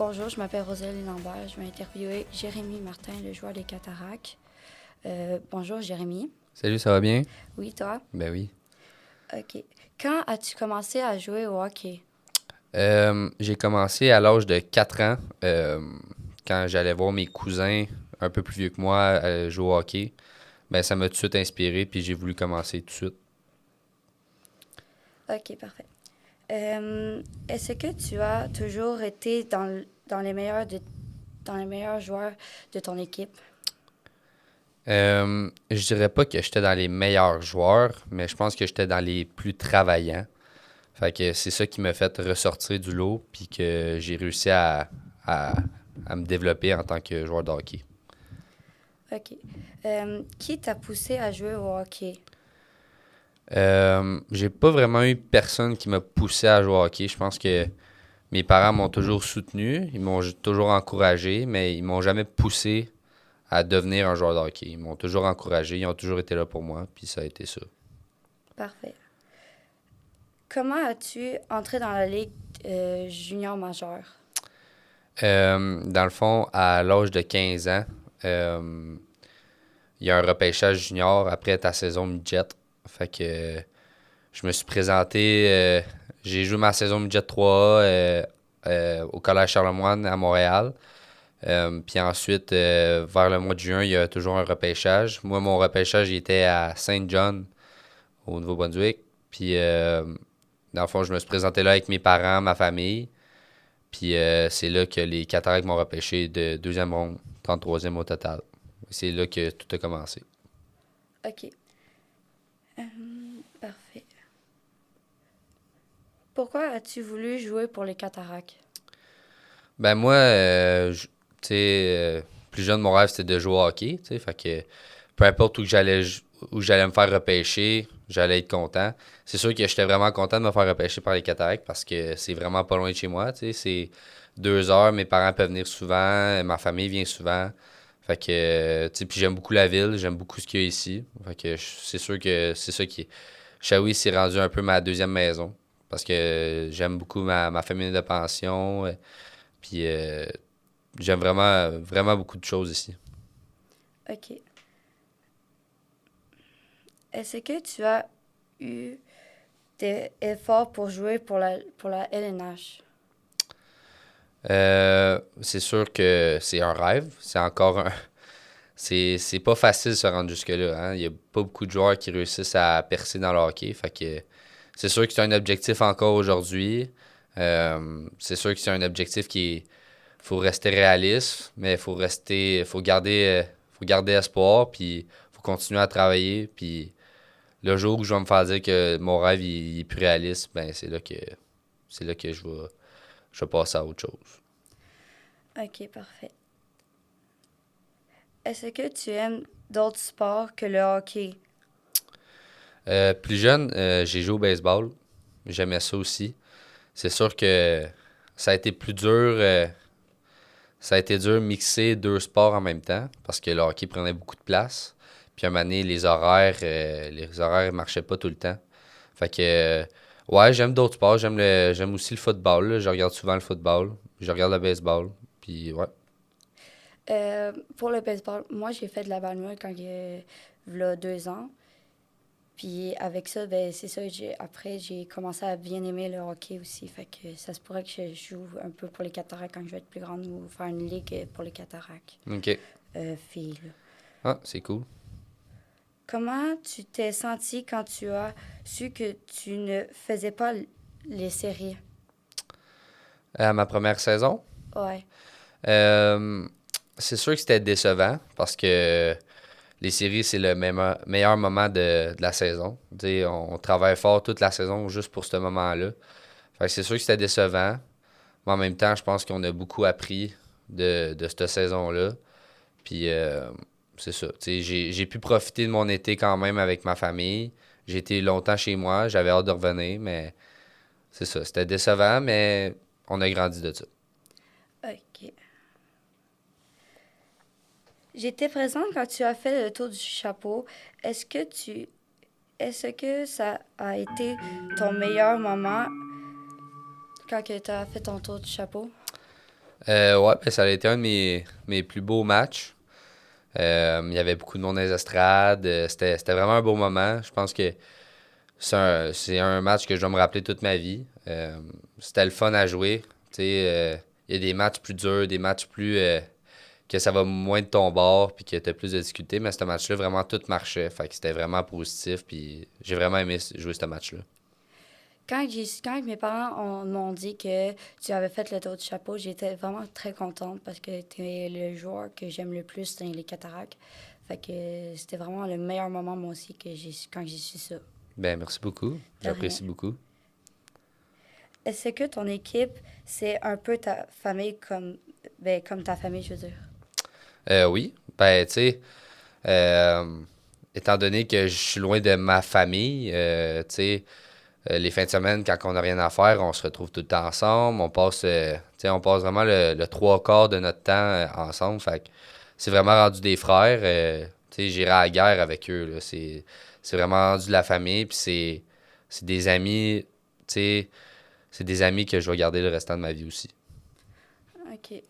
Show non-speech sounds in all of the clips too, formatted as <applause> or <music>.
Bonjour, je m'appelle Rosalie Lambert. Je vais interviewer Jérémy Martin, le joueur des Cataractes. Euh, bonjour, Jérémy. Salut, ça va bien? Oui, toi? Ben oui. OK. Quand as-tu commencé à jouer au hockey? Euh, j'ai commencé à l'âge de 4 ans, euh, quand j'allais voir mes cousins un peu plus vieux que moi jouer au hockey. Ben, ça m'a tout de suite inspiré, puis j'ai voulu commencer tout de suite. OK, parfait. Euh, Est-ce que tu as toujours été dans, dans, les meilleurs de, dans les meilleurs joueurs de ton équipe? Euh, je dirais pas que j'étais dans les meilleurs joueurs, mais je pense que j'étais dans les plus travaillants. Fait que c'est ça qui m'a fait ressortir du lot, puis que j'ai réussi à, à, à me développer en tant que joueur de hockey. OK. Euh, qui t'a poussé à jouer au hockey? Euh, j'ai pas vraiment eu personne qui m'a poussé à jouer au hockey. Je pense que mes parents m'ont toujours soutenu, ils m'ont toujours encouragé, mais ils m'ont jamais poussé à devenir un joueur de hockey. Ils m'ont toujours encouragé, ils ont toujours été là pour moi, puis ça a été ça. Parfait. Comment as-tu entré dans la Ligue euh, junior majeure? Euh, dans le fond, à l'âge de 15 ans, il y a un repêchage junior après ta saison midget. Fait que euh, je me suis présenté, euh, j'ai joué ma saison midget 3A euh, au Collège Charlemagne à Montréal. Puis ensuite, vers le mois de juin, il y a toujours un repêchage. Moi, mon repêchage, il était à Saint John, au Nouveau-Brunswick. Puis, dans le fond, je me suis présenté là avec mes parents, ma famille. Puis c'est là que les Cataractes m'ont repêché de deuxième ronde, 33e au total. C'est là que tout a commencé. OK. Euh, parfait. Pourquoi as-tu voulu jouer pour les Cataractes? Ben moi, euh, tu sais, euh, plus jeune, mon rêve, c'était de jouer au hockey, tu sais, fait que peu importe où j'allais où j'allais me faire repêcher, j'allais être content. C'est sûr que j'étais vraiment content de me faire repêcher par les Cataractes parce que c'est vraiment pas loin de chez moi, tu sais, c'est deux heures, mes parents peuvent venir souvent, ma famille vient souvent. Fait que, puis j'aime beaucoup la ville, j'aime beaucoup ce qu'il y a ici. Fait que c'est sûr que c'est ça qui... Shawi s'est rendu un peu ma deuxième maison parce que j'aime beaucoup ma, ma famille de pension. euh, Puis euh, j'aime vraiment, vraiment beaucoup de choses ici. OK. Est-ce que tu as eu des efforts pour jouer pour la, pour la LNH? Euh, c'est sûr que c'est un rêve. C'est encore un. <laughs> C'est, pas facile de se rendre jusque-là. hein. Il y a pas beaucoup de joueurs qui réussissent à percer dans le hockey. Fait que c'est sûr que c'est un objectif encore aujourd'hui. Euh, c'est sûr que c'est un objectif qui faut rester réaliste, mais faut rester. faut garder, faut garder espoir, puis faut continuer à travailler. Puis le jour où je vais me faire dire que mon rêve il est plus réaliste, ben c'est là que c'est là que je vais, je vais passer à autre chose. OK, parfait. Est-ce que tu aimes d'autres sports que le hockey? Euh, plus jeune, euh, j'ai joué au baseball. J'aimais ça aussi. C'est sûr que ça a été plus dur. euh, ça a été dur de mixer deux sports en même temps parce que le hockey prenait beaucoup de place. Puis à un moment donné, les horaires, les horaires marchaient pas tout le temps. Fait que, ouais, j'aime d'autres sports. J'aime le, j'aime aussi le football. là. Je regarde souvent le football. Je regarde le baseball. Puis ouais. Euh, pour le baseball, moi, j'ai fait de la balle quand y a deux ans. Puis avec ça, ben, c'est ça, j'ai, après, j'ai commencé à bien aimer le hockey aussi. Fait que ça se pourrait que je joue un peu pour les cataractes quand je vais être plus grande ou faire une ligue pour les cataractes OK. euh, filles. là. Ah, c'est cool. Comment tu t'es senti quand tu as su que tu ne faisais pas les séries? À ma première saison, Ouais. Euh, c'est sûr que c'était décevant parce que les séries, c'est le meilleur, meilleur moment de, de la saison. On, travaille fort toute la saison juste pour ce moment-là. C'est sûr que c'était décevant. Mais en même temps, je pense qu'on a beaucoup appris de, de cette saison-là. Puis euh, c'est ça. J'ai, j'ai pu profiter de mon été quand même avec ma famille. J'ai été longtemps chez moi. J'avais hâte de revenir, mais c'est ça. C'était décevant, mais on a grandi de ça. OK. J'étais présente quand tu as fait le tour du chapeau. Est-ce que tu est-ce que ça a été ton meilleur moment quand tu as fait ton tour du chapeau? Euh, ouais, ben, ça a été un de mes, mes plus beaux matchs. Euh, il y avait beaucoup de monde dans les estrades. Euh, C'était c'était vraiment un beau moment. Je pense que c'est un, c'est un match que je dois me rappeler toute ma vie. Euh, C'était le fun à jouer. Il y a des matchs plus durs, des matchs plus. que ça va moins de ton bord, puis que tu as plus de difficultés. Mais ce match-là, vraiment, tout marchait. C'était vraiment positif, puis j'ai vraiment aimé jouer ce match-là. Quand, quand mes parents ont- m'ont dit que tu avais fait le tour du chapeau, j'étais vraiment très contente parce que tu es le joueur que j'aime le plus dans les cataractes. Fait que c'était vraiment le meilleur moment, moi aussi, que j'ai, quand j'ai su ça. Ben, merci beaucoup. J'apprécie beaucoup. Est-ce que ton équipe, c'est un peu ta famille comme, ben, comme ta famille, je veux dire? Euh, oui. Ben, tu sais, euh, étant donné que je suis loin de ma famille, euh, tu sais, euh, les fins de semaine, quand on n'a rien à faire, on se retrouve tout le temps ensemble. On passe, euh, on passe vraiment le, trois quarts de notre temps euh, ensemble. Fait c'est vraiment rendu des frères. j'irai à la guerre avec eux. C'est, vraiment rendu de la famille. C'est, des amis, c'est des amis que je vais garder le restant de ma vie aussi. OK.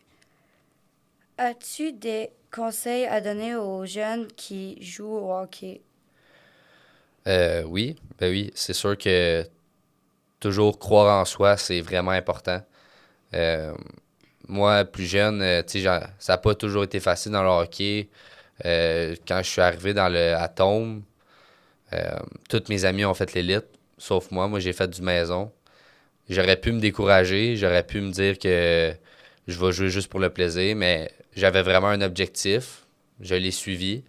As-tu des conseils à donner aux jeunes qui jouent au hockey? Euh, oui, ben oui, c'est sûr que toujours croire en soi, c'est vraiment important. Euh, moi, plus jeune, euh, ça n'a pas toujours été facile dans le hockey. Euh, quand je suis arrivé dans le Atome, euh, tous mes amis ont fait l'élite, sauf moi. Moi, j'ai fait du maison. J'aurais pu me décourager, j'aurais pu me dire que je vais jouer juste pour le plaisir, mais j'avais vraiment un objectif. Je l'ai suivi.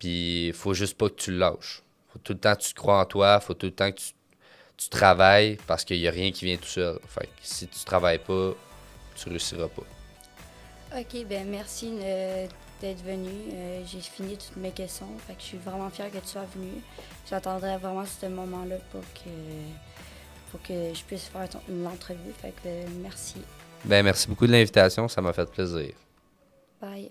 Puis, il faut juste pas que tu le lâches. Faut tout le temps que tu crois en toi, faut tout le temps que tu, tu travailles parce qu'il n'y a rien qui vient tout seul. Fait que si tu travailles pas, tu réussiras pas. OK, ben merci euh, d'être venu. Euh, J'ai fini toutes mes questions. Fait que je suis vraiment fière que tu sois venu. J'attendrai vraiment ce moment-là pour que, pour que je puisse faire ton- une entrevue. Fait que euh, merci. Ben, merci beaucoup de l'invitation, ça m'a fait plaisir. Bye.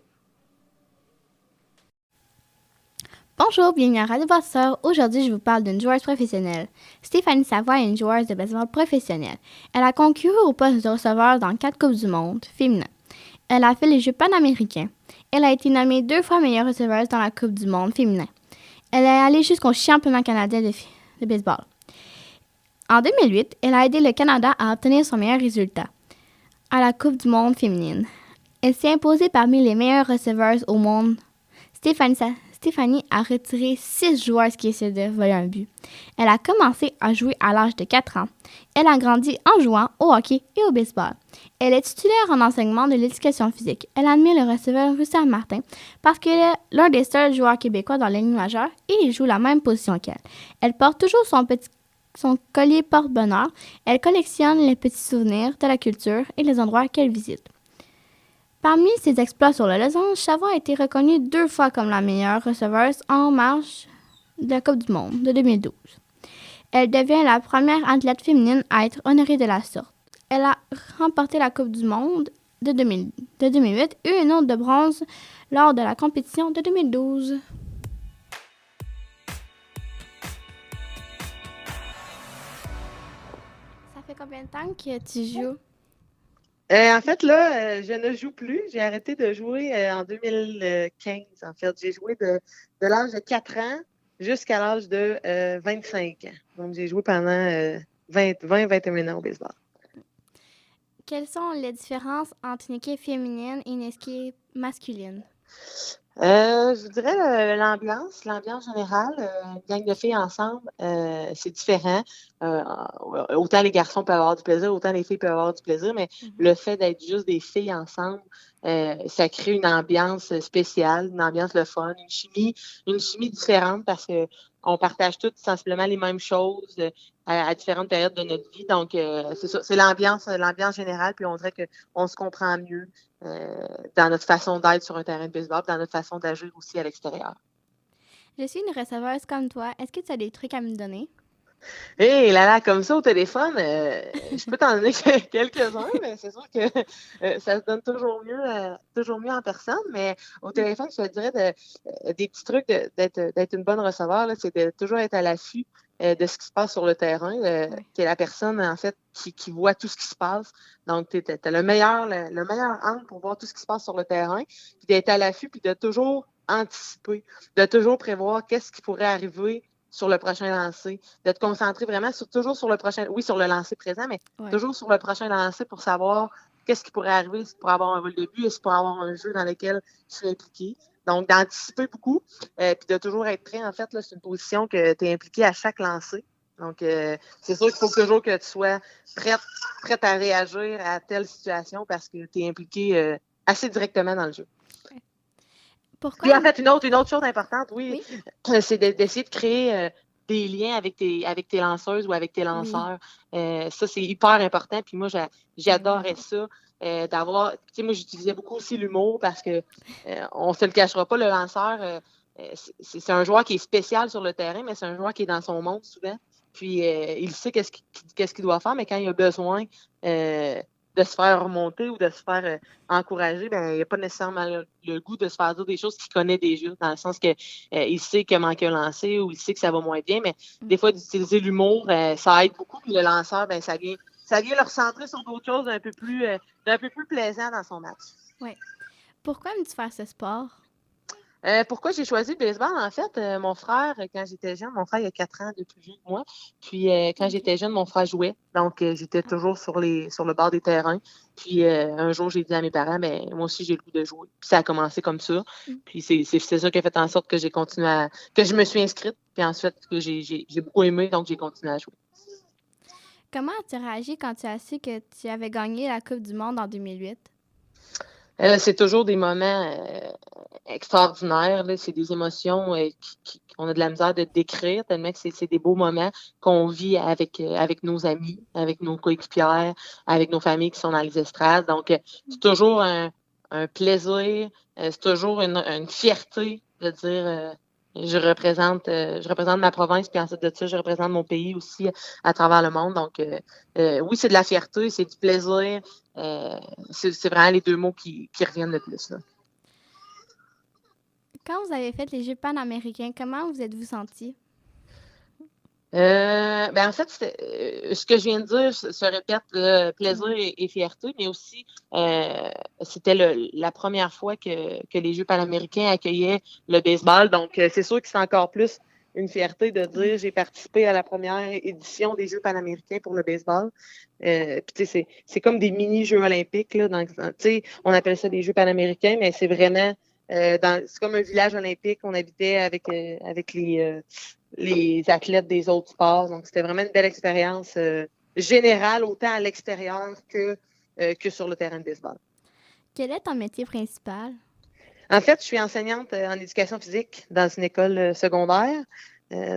Bonjour, bienvenue à Radio Brasseur. Aujourd'hui, je vous parle d'une joueuse professionnelle. Stéphanie Savoie est une joueuse de baseball professionnelle. Elle a concouru au poste de receveur dans quatre Coupes du Monde féminin. Elle a fait les Jeux panaméricains. Elle a été nommée deux fois meilleure receveuse dans la Coupe du Monde féminin. Elle est allée jusqu'au championnat canadien de, baseball. En 2008, elle a aidé le Canada à obtenir son meilleur résultat à la Coupe du Monde féminine. Elle s'est imposée parmi les meilleures receveuses au monde. Stéphanie, Sa- Stéphanie a retiré six joueurs qui essaient de voler un but. Elle a commencé à jouer à l'âge de 4 ans. Elle a grandi en jouant au hockey et au baseball. Elle est titulaire en enseignement de l'éducation physique. Elle admire le receveur Russell Martin parce qu'il est l'un des seuls joueurs québécois dans la ligne majeure et il joue la même position qu'elle. Elle porte toujours son son collier porte-bonheur. Elle collectionne les petits souvenirs de la culture et les endroits qu'elle visite. Parmi ses exploits sur le losange, Chavon a été reconnue deux fois comme la meilleure receveuse en marche de la Coupe du Monde de 2012. Elle devient la première athlète féminine à être honorée de la sorte. Elle a remporté la Coupe du Monde de, 2000 de 2008 et une autre de bronze lors de la compétition de 2012. Ça fait combien de temps que tu joues? Euh, en fait, là, euh, je ne joue plus. J'ai arrêté de jouer euh, en 2015. En fait, j'ai joué de, de l'âge de 4 ans jusqu'à l'âge de euh, 25 ans. Donc, j'ai joué pendant euh, 20-21 ans au baseball. Quelles sont les différences entre une équipe féminine et une équipe masculine? Je dirais l'ambiance, l'ambiance générale, une gang de filles ensemble, c'est différent. Euh, autant les garçons peuvent avoir du plaisir, autant les filles peuvent avoir du plaisir, mais Mhm. le fait d'être juste des filles ensemble, euh, ça crée une ambiance spéciale, une ambiance le fun, une chimie, une chimie différente parce que on partage toutes sensiblement les mêmes choses euh, à, à différentes périodes de notre vie. Donc, euh, c'est ça, c'est l'ambiance, l'ambiance générale, puis on dirait qu'on se comprend mieux dans notre façon d'être sur un terrain de baseball, dans notre façon d'agir aussi à l'extérieur. Je suis une receveuse comme toi. Est-ce que tu as des trucs à me donner? Hé là là, comme ça au téléphone, euh, je peux t'en donner que- <laughs> quelques-uns, mais c'est sûr que euh, ça se donne toujours mieux, euh, toujours mieux en personne. Mais au téléphone, je te dirais de- des petits trucs d'être une bonne receveur, c'est de toujours être à l'affût de ce qui se passe sur le terrain, qui est la personne, en fait, qui, voit tout ce qui se passe. Donc, tu as le meilleur, le, meilleur angle pour voir tout ce qui se passe sur le terrain, puis d'être à l'affût, puis de toujours anticiper, de toujours prévoir qu'est-ce qui pourrait arriver sur le prochain lancer, de te concentrer vraiment sur, toujours sur le prochain, oui, sur le lancer présent, mais toujours sur le prochain lancer pour savoir qu'est-ce qui pourrait arriver pour avoir un vol de but, est-ce pour avoir un jeu dans lequel je suis impliqué. Donc, d'anticiper beaucoup, euh, puis de toujours être prêt. En fait, c'est une position que tu es impliqué à chaque lancer. Donc, euh, c'est sûr qu'il faut toujours que tu sois prête, prête à réagir à telle situation parce que tu es impliqué euh, assez directement dans le jeu. Pourquoi? Puis, en fait, une autre, une autre chose importante, oui, c'est d'essayer de créer des liens avec tes, avec tes lanceuses ou avec tes lanceurs. ça, c'est hyper important. Puis moi, j'adorais ça. Euh, d'avoir. Tu sais, moi, j'utilisais beaucoup aussi l'humour parce que euh, on se le cachera pas, le lanceur, euh, c'est un joueur qui est spécial sur le terrain, mais c'est un joueur qui est dans son monde souvent. Puis il sait qu'est-ce qu'il doit faire, mais quand il a besoin de se faire remonter ou de se faire encourager, ben, il n'a pas nécessairement le, goût de se faire dire des choses qu'il connaît déjà, dans le sens que il sait qu'il manque un lancer ou il sait que ça va moins bien, mais mm. des fois, d'utiliser l'humour, ça aide beaucoup. Puis le lanceur, ben, ça vient ça vient le recentrer sur d'autres choses un peu plus, euh, un peu plus plaisant dans son match. Oui. Pourquoi aimes-tu faire ce sport? Euh, pourquoi j'ai choisi le baseball? En fait, euh, mon frère, quand j'étais jeune, mon frère il a quatre ans de plus vieux que moi. Puis quand j'étais jeune, mon frère jouait. Donc j'étais toujours sur les sur le bord des terrains. Puis un jour, j'ai dit à mes parents, mais moi aussi j'ai le goût de jouer. Puis ça a commencé comme ça. Mm. Puis c'est ça qui a fait en sorte que j'ai continué à que je me suis inscrite. Puis ensuite que j'ai beaucoup aimé, donc j'ai continué à jouer. Comment as-tu réagi quand tu as su que tu avais gagné la Coupe du Monde en 2008? Euh, c'est toujours des moments euh, extraordinaires. C'est des émotions euh, qu'on a de la misère de décrire, tellement que c'est des beaux moments qu'on vit avec, avec nos amis, avec nos coéquipières, avec nos familles qui sont dans les estrades. Donc, c'est toujours un, plaisir, c'est toujours une, une, fierté de dire je représente, euh, je représente ma province, puis ensuite de ça, je représente mon pays aussi à travers le monde. Donc, euh, euh, oui, c'est de la fierté, c'est du plaisir. c'est vraiment les deux mots qui, qui reviennent le plus. Là. Quand vous avez fait les Jeux panaméricains, comment vous êtes-vous senti? Euh, ben en fait, euh, ce que je viens de dire se, répète plaisir et, fierté, mais aussi euh, c'était la première fois que, que les Jeux panaméricains accueillaient le baseball. Donc, c'est sûr que c'est encore plus une fierté de dire j'ai participé à la première édition des Jeux panaméricains pour le baseball. Euh, c'est, c'est comme des mini-Jeux olympiques. Là, dans, on appelle ça des Jeux panaméricains, mais c'est vraiment euh, c'est comme un village olympique. On habitait avec, avec les, les athlètes des autres sports. Donc, c'était vraiment une belle expérience euh, générale, autant à l'extérieur que, euh, que sur le terrain de baseball. Quel est ton métier principal? En fait, je suis enseignante euh, en éducation physique dans une école secondaire.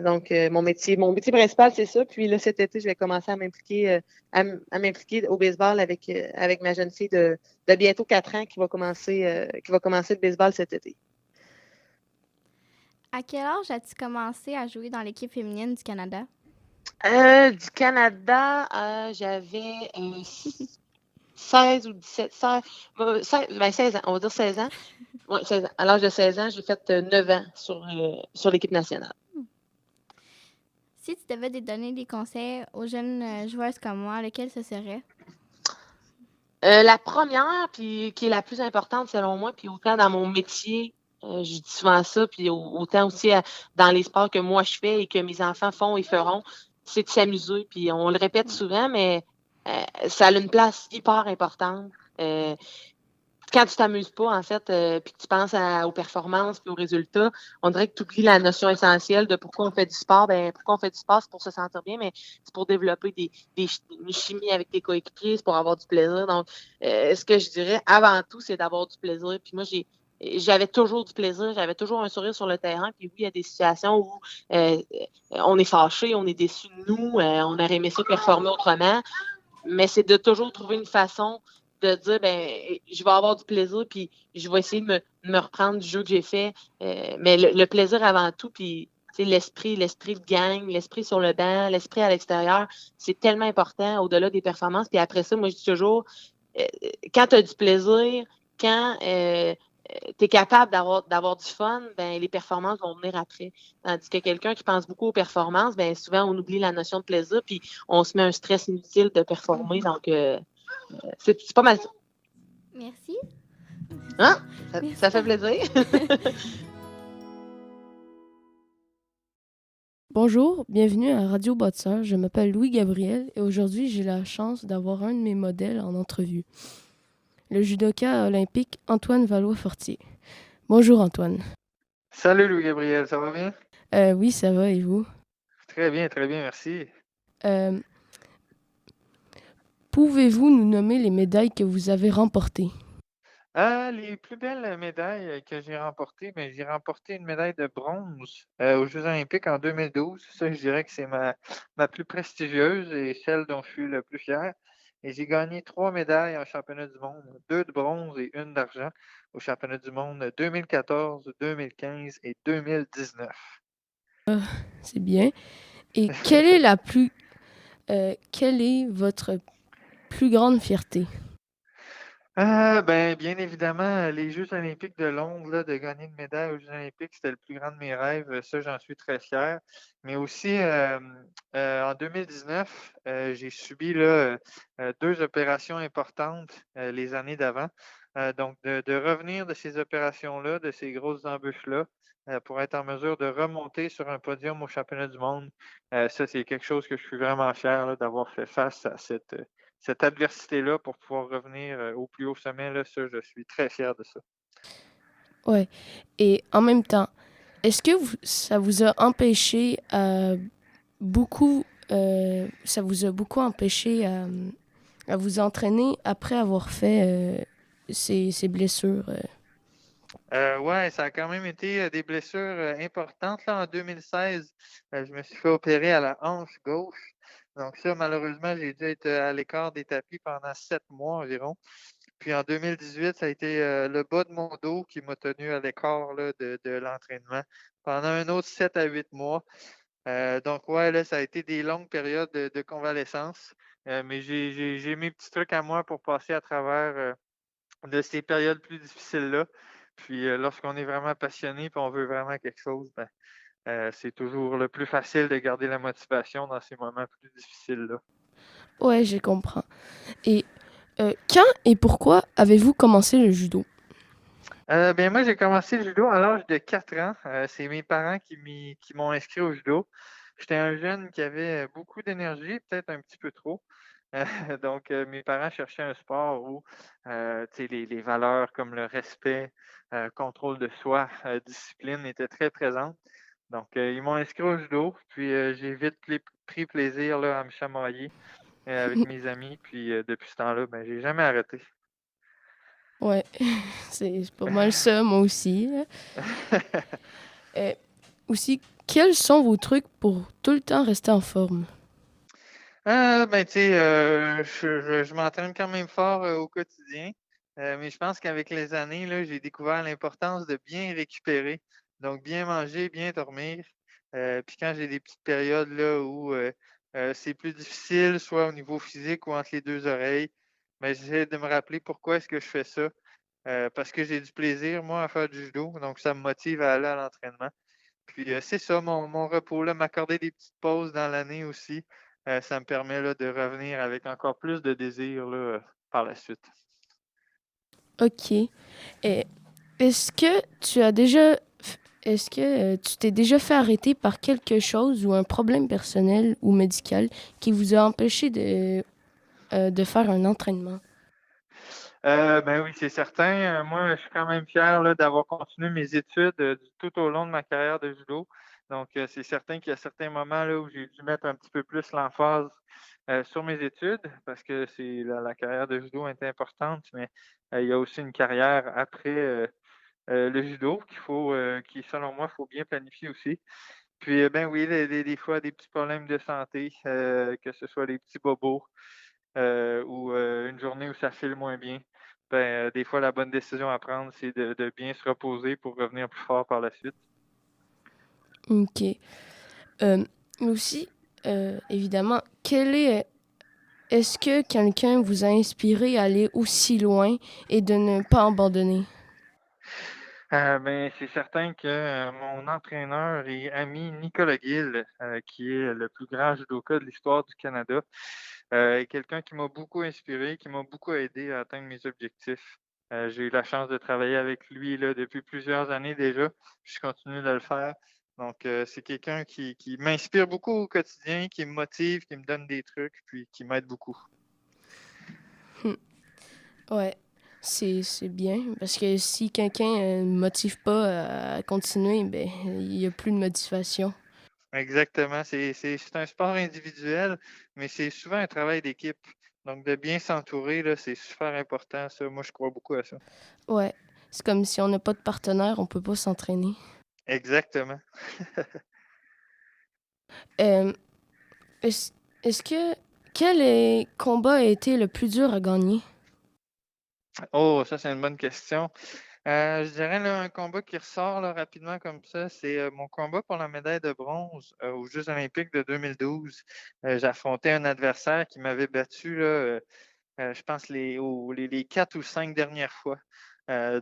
Donc, mon métier, mon métier principal, c'est ça. Puis là, cet été, je vais commencer à m'impliquer, à, m'impliquer au baseball avec, avec ma jeune fille de, de bientôt 4 ans qui va commencer, qui va commencer le baseball cet été. À quel âge as-tu commencé à jouer dans l'équipe féminine du Canada? Euh, du Canada, euh, j'avais 16 <laughs> ou 17, 16, 16, ans, on va dire 16 ans. Oui, 16 ans. À l'âge de 16 ans, j'ai fait 9 ans sur, euh, sur l'équipe nationale. Si tu devais donner des conseils aux jeunes joueuses comme moi, lesquels ce serait? la première, puis qui est la plus importante selon moi, puis autant dans mon métier euh, je dis souvent ça, puis autant aussi euh, dans les sports que moi je fais et que mes enfants font et feront, c'est de s'amuser. Puis on le répète souvent, mais euh, ça a une place hyper importante. Quand tu t'amuses pas, en fait, puis que tu penses aux performances puis aux résultats, on dirait que tu oublies la notion essentielle de pourquoi on fait du sport. Ben, pourquoi on fait du sport, c'est pour se sentir bien, mais c'est pour développer des, des, une chimie avec tes coéquipiers, pour avoir du plaisir. Donc, ce que je dirais avant tout, c'est d'avoir du plaisir. Puis moi, j'ai j'avais toujours du plaisir, j'avais toujours un sourire sur le terrain. Puis oui, il y a des situations où euh, on est fâché, on est déçu de nous, euh, on aurait aimé ça performer autrement. Mais c'est de toujours trouver une façon de dire ben je vais avoir du plaisir puis je vais essayer de me, reprendre du jeu que j'ai fait. Euh, mais le, plaisir avant tout, puis l'esprit, l'esprit de gang, l'esprit sur le banc, l'esprit à l'extérieur, c'est tellement important au-delà des performances. Puis après ça, moi je dis toujours, quand tu as du plaisir, quand tu es capable d'avoir du fun, ben les performances vont venir après. Tandis que quelqu'un qui pense beaucoup aux performances, ben souvent on oublie la notion de plaisir, puis on se met un stress inutile de performer. Donc euh, c'est pas mal ça. Merci. Hein? Ça, ça fait plaisir. <laughs> Bonjour, bienvenue à Radio Botseur. Je m'appelle Louis Gabriel et aujourd'hui j'ai la chance d'avoir un de mes modèles en entrevue le judoka olympique Antoine Valois-Fortier. Bonjour Antoine. Salut Louis-Gabriel, ça va bien? Euh, oui, ça va et vous? Très bien, très bien, merci. Euh, pouvez-vous nous nommer les médailles que vous avez remportées? Euh, les plus belles médailles que j'ai remportées, mais ben, j'ai remporté une médaille de bronze aux Jeux olympiques en 2012. Ça, je dirais que c'est ma, ma plus prestigieuse et celle dont je suis le plus fier. Et j'ai gagné trois médailles en championnat du monde, deux de bronze et une d'argent au championnat du monde 2014, 2015 et 2019. Ah, c'est bien. Et <laughs> quelle est la plus euh, quelle est votre plus grande fierté? Euh, ben, bien évidemment, les Jeux olympiques de Londres, de gagner une médaille aux Jeux olympiques, c'était le plus grand de mes rêves. Ça, j'en suis très fier. Mais aussi, euh, euh, en 2019, j'ai subi deux opérations importantes les années d'avant. donc, de, de, revenir de ces opérations-là, de ces grosses embûches-là, pour être en mesure de remonter sur un podium au championnat du monde, ça, c'est quelque chose que je suis vraiment fier d'avoir fait face à cette cette adversité-là pour pouvoir revenir euh, au plus haut sommet, là, ça, je suis très fier de ça. Oui. Et en même temps, est-ce que ça vous a empêché euh, beaucoup, euh, ça vous a beaucoup empêché à, vous entraîner après avoir fait ces, ces, blessures? oui, ça a quand même été des blessures importantes. Là, en 2016, je me suis fait opérer à la hanche gauche. Donc ça, malheureusement, j'ai dû être euh, à l'écart des tapis pendant sept mois environ. Puis en 2018, ça a été euh, le bas de mon dos qui m'a tenu à l'écart de, l'entraînement pendant un autre sept à huit mois. Euh, donc, ouais, là, ça a été des longues périodes de, convalescence. mais j'ai mes petits trucs à moi pour passer à travers de ces périodes plus difficiles-là. Puis lorsqu'on est vraiment passionné et on veut vraiment quelque chose, ben, euh, c'est toujours le plus facile de garder la motivation dans ces moments plus difficiles-là. Ouais, je comprends. Et euh, quand et pourquoi avez-vous commencé le judo? Euh, bien, moi, j'ai commencé le judo à l'âge de 4 ans. c'est mes parents qui m'ont inscrit au judo. J'étais un jeune qui avait beaucoup d'énergie, peut-être un petit peu trop. <laughs> donc, mes parents cherchaient un sport où les, les, valeurs comme le respect, contrôle de soi, discipline étaient très présentes. Donc, euh, ils m'ont inscrit au judo, puis euh, j'ai vite pris plaisir là, à me chamailler euh, avec <laughs> mes amis, puis depuis ce temps-là, ben, j'ai jamais arrêté. Ouais, <laughs> c'est pas mal ça, moi aussi. <laughs> aussi, quels sont vos trucs pour tout le temps rester en forme? ben, tu sais, je, je m'entraîne quand même fort au quotidien, mais je pense qu'avec les années, j'ai découvert l'importance de bien récupérer. Donc, bien manger, bien dormir. Euh, puis quand j'ai des petites périodes là où euh, euh, c'est plus difficile, soit au niveau physique ou entre les deux oreilles, mais j'essaie de me rappeler pourquoi est-ce que je fais ça. parce que j'ai du plaisir, moi, à faire du judo. Donc, ça me motive à aller à l'entraînement. Puis c'est ça, mon, mon repos, là, m'accorder des petites pauses dans l'année aussi. ça me permet là, de revenir avec encore plus de désir là, par la suite. OK. Est-ce que tu as déjà est-ce que euh, tu t'es déjà fait arrêter par quelque chose ou un problème personnel ou médical qui vous a empêché de, euh, faire un entraînement? Euh, ben oui, c'est certain. Moi, je suis quand même fier d'avoir continué mes études tout au long de ma carrière de judo. Donc, c'est certain qu'il y a certains moments là, où j'ai dû mettre un petit peu plus l'emphase sur mes études parce que la, carrière de judo est importante, mais il y a aussi une carrière après euh, le judo, qu'il faut, euh, qui, selon moi, faut bien planifier aussi. Puis, euh, ben oui, des, fois, des petits problèmes de santé, que ce soit des petits bobos ou une journée où ça file moins bien. Ben, des fois, la bonne décision à prendre, c'est de, bien se reposer pour revenir plus fort par la suite. OK. aussi, évidemment, quel est est-ce que quelqu'un vous a inspiré à aller aussi loin et de ne pas abandonner? Euh, ben, c'est certain que euh, mon entraîneur et ami Nicolas Gill, euh, qui est le plus grand judoka de l'histoire du Canada, est quelqu'un qui m'a beaucoup inspiré, qui m'a beaucoup aidé à atteindre mes objectifs. J'ai eu la chance de travailler avec lui là, depuis plusieurs années déjà. Je continue de le faire. Donc, c'est quelqu'un qui, qui m'inspire beaucoup au quotidien, qui me motive, qui me donne des trucs, puis qui m'aide beaucoup. Ouais. C'est, bien, parce que si quelqu'un ne motive pas à continuer, ben, il n'y a plus de motivation. Exactement. C'est, un sport individuel, mais c'est souvent un travail d'équipe. Donc, de bien s'entourer, c'est super important. Ça. Moi, je crois beaucoup à ça. Ouais. C'est comme si on n'a pas de partenaire, on ne peut pas s'entraîner. Exactement. <laughs> Euh, est-ce, est-ce que quel combat a été le plus dur à gagner? Oh, ça, c'est une bonne question. Euh, je dirais un combat qui ressort rapidement comme ça, c'est euh, mon combat pour la médaille de bronze euh, aux Jeux olympiques de 2012. J'affrontais un adversaire qui m'avait battu, je pense, les, les, quatre ou cinq dernières fois.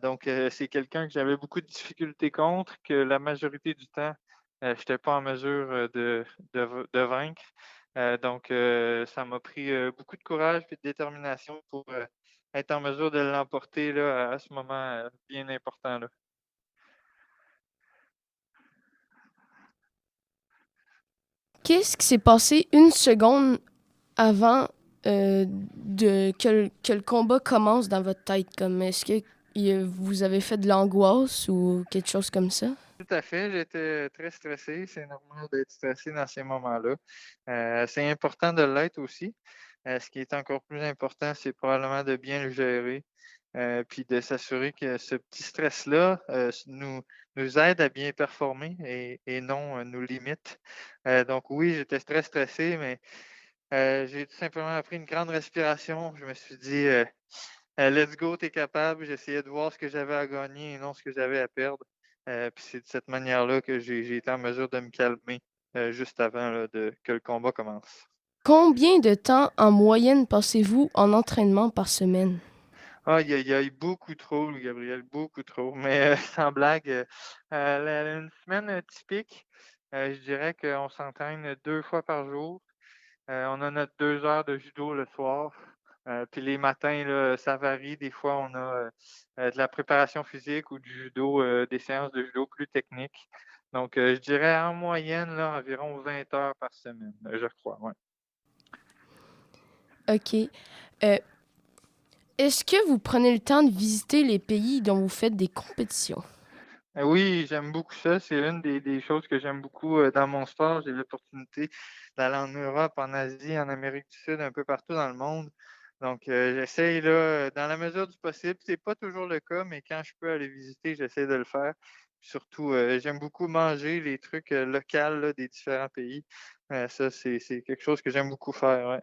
donc, c'est quelqu'un que j'avais beaucoup de difficultés contre, que la majorité du temps, je n'étais pas en mesure de, de vaincre. donc, ça m'a pris beaucoup de courage et de détermination pour être en mesure de l'emporter là, à ce moment euh, bien important. Là. Qu'est-ce qui s'est passé une seconde avant euh, de, que, le, combat commence dans votre tête? Comme est-ce que vous avez fait de l'angoisse ou quelque chose comme ça? Tout à fait, j'étais très stressé. C'est normal d'être stressé dans ces moments-là. Euh, c'est important de l'être aussi. Euh, ce qui est encore plus important, c'est probablement de bien le gérer, euh, puis de s'assurer que ce petit stress-là euh, nous, aide à bien performer et, non nous limite. donc oui, j'étais très stressé, mais j'ai tout simplement pris une grande respiration. Je me suis dit, let's go, tu es capable. J'essayais de voir ce que j'avais à gagner et non ce que j'avais à perdre. puis c'est de cette manière-là que j'ai été en mesure de me calmer juste avant que le combat commence. Combien de temps en moyenne passez-vous en entraînement par semaine? Ah, il y, a, eu beaucoup trop, Gabriel, beaucoup trop. Mais euh, <laughs> sans blague, euh, euh, une semaine typique, je dirais qu'on s'entraîne deux fois par jour. on a notre deux heures de judo le soir. puis les matins, ça varie. Des fois, on a de la préparation physique ou du judo, des séances de judo plus techniques. Donc, je dirais en moyenne, environ 20 heures par semaine, je crois. Ouais. OK. Euh, est-ce que vous prenez le temps de visiter les pays dont vous faites des compétitions? Euh, oui, j'aime beaucoup ça. C'est une des, choses que j'aime beaucoup euh, dans mon sport. J'ai l'opportunité d'aller en Europe, en Asie, en Amérique du Sud, un peu partout dans le monde. Donc, j'essaye, là, dans la mesure du possible. C'est pas toujours le cas, mais quand je peux aller visiter, j'essaie de le faire. Surtout, j'aime beaucoup manger les trucs locaux des différents pays. ça, c'est quelque chose que j'aime beaucoup faire.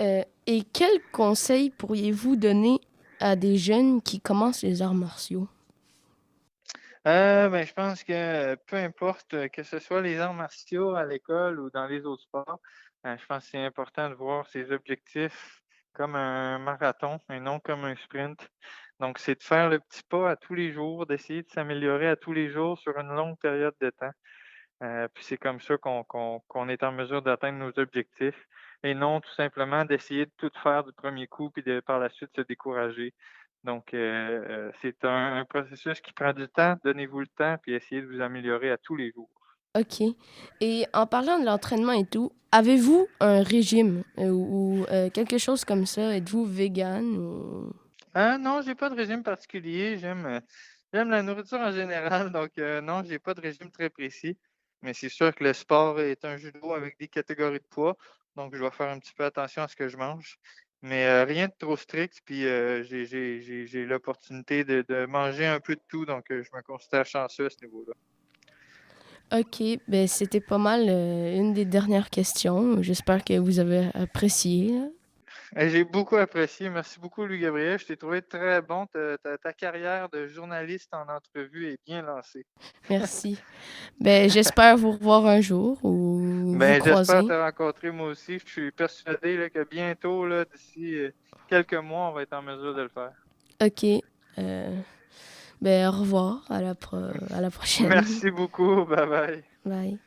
Euh, et quels conseils pourriez-vous donner à des jeunes qui commencent les arts martiaux? Euh, ben, je pense que peu importe que ce soit les arts martiaux à l'école ou dans les autres sports, euh, je pense que c'est important de voir ses objectifs comme un marathon et non comme un sprint. Donc, c'est de faire le petit pas à tous les jours, d'essayer de s'améliorer à tous les jours sur une longue période de temps. puis c'est comme ça qu'on est en mesure d'atteindre nos objectifs et non tout simplement d'essayer de tout faire du premier coup puis de par la suite se décourager. Donc, euh, euh, c'est un, processus qui prend du temps. Donnez-vous le temps puis essayez de vous améliorer à tous les jours. OK. Et en parlant de l'entraînement et tout, avez-vous un régime euh, ou, quelque chose comme ça? Êtes-vous vegan ou... Ah, non, j'ai pas de régime particulier. J'aime j'aime la nourriture en général. <laughs> Donc, non, j'ai pas de régime très précis. Mais c'est sûr que le sport est un judo avec des catégories de poids donc je dois faire un petit peu attention à ce que je mange. Mais euh, rien de trop strict, puis euh, j'ai l'opportunité de, manger un peu de tout, donc euh, je me considère chanceux à ce niveau-là. OK, ben c'était pas mal une des dernières questions. J'espère que vous avez apprécié. J'ai beaucoup apprécié. Merci beaucoup, Louis-Gabriel. Je t'ai trouvé très bon. Ta, carrière de journaliste en entrevue est bien lancée. Merci. ben, j'espère vous revoir un jour ou ben, J'espère te rencontrer moi aussi. Je suis persuadé que bientôt, d'ici euh, quelques mois, on va être en mesure de le faire. OK. Euh, Ben, au revoir. À la, pro- à la prochaine. Merci beaucoup. Bye bye. Bye.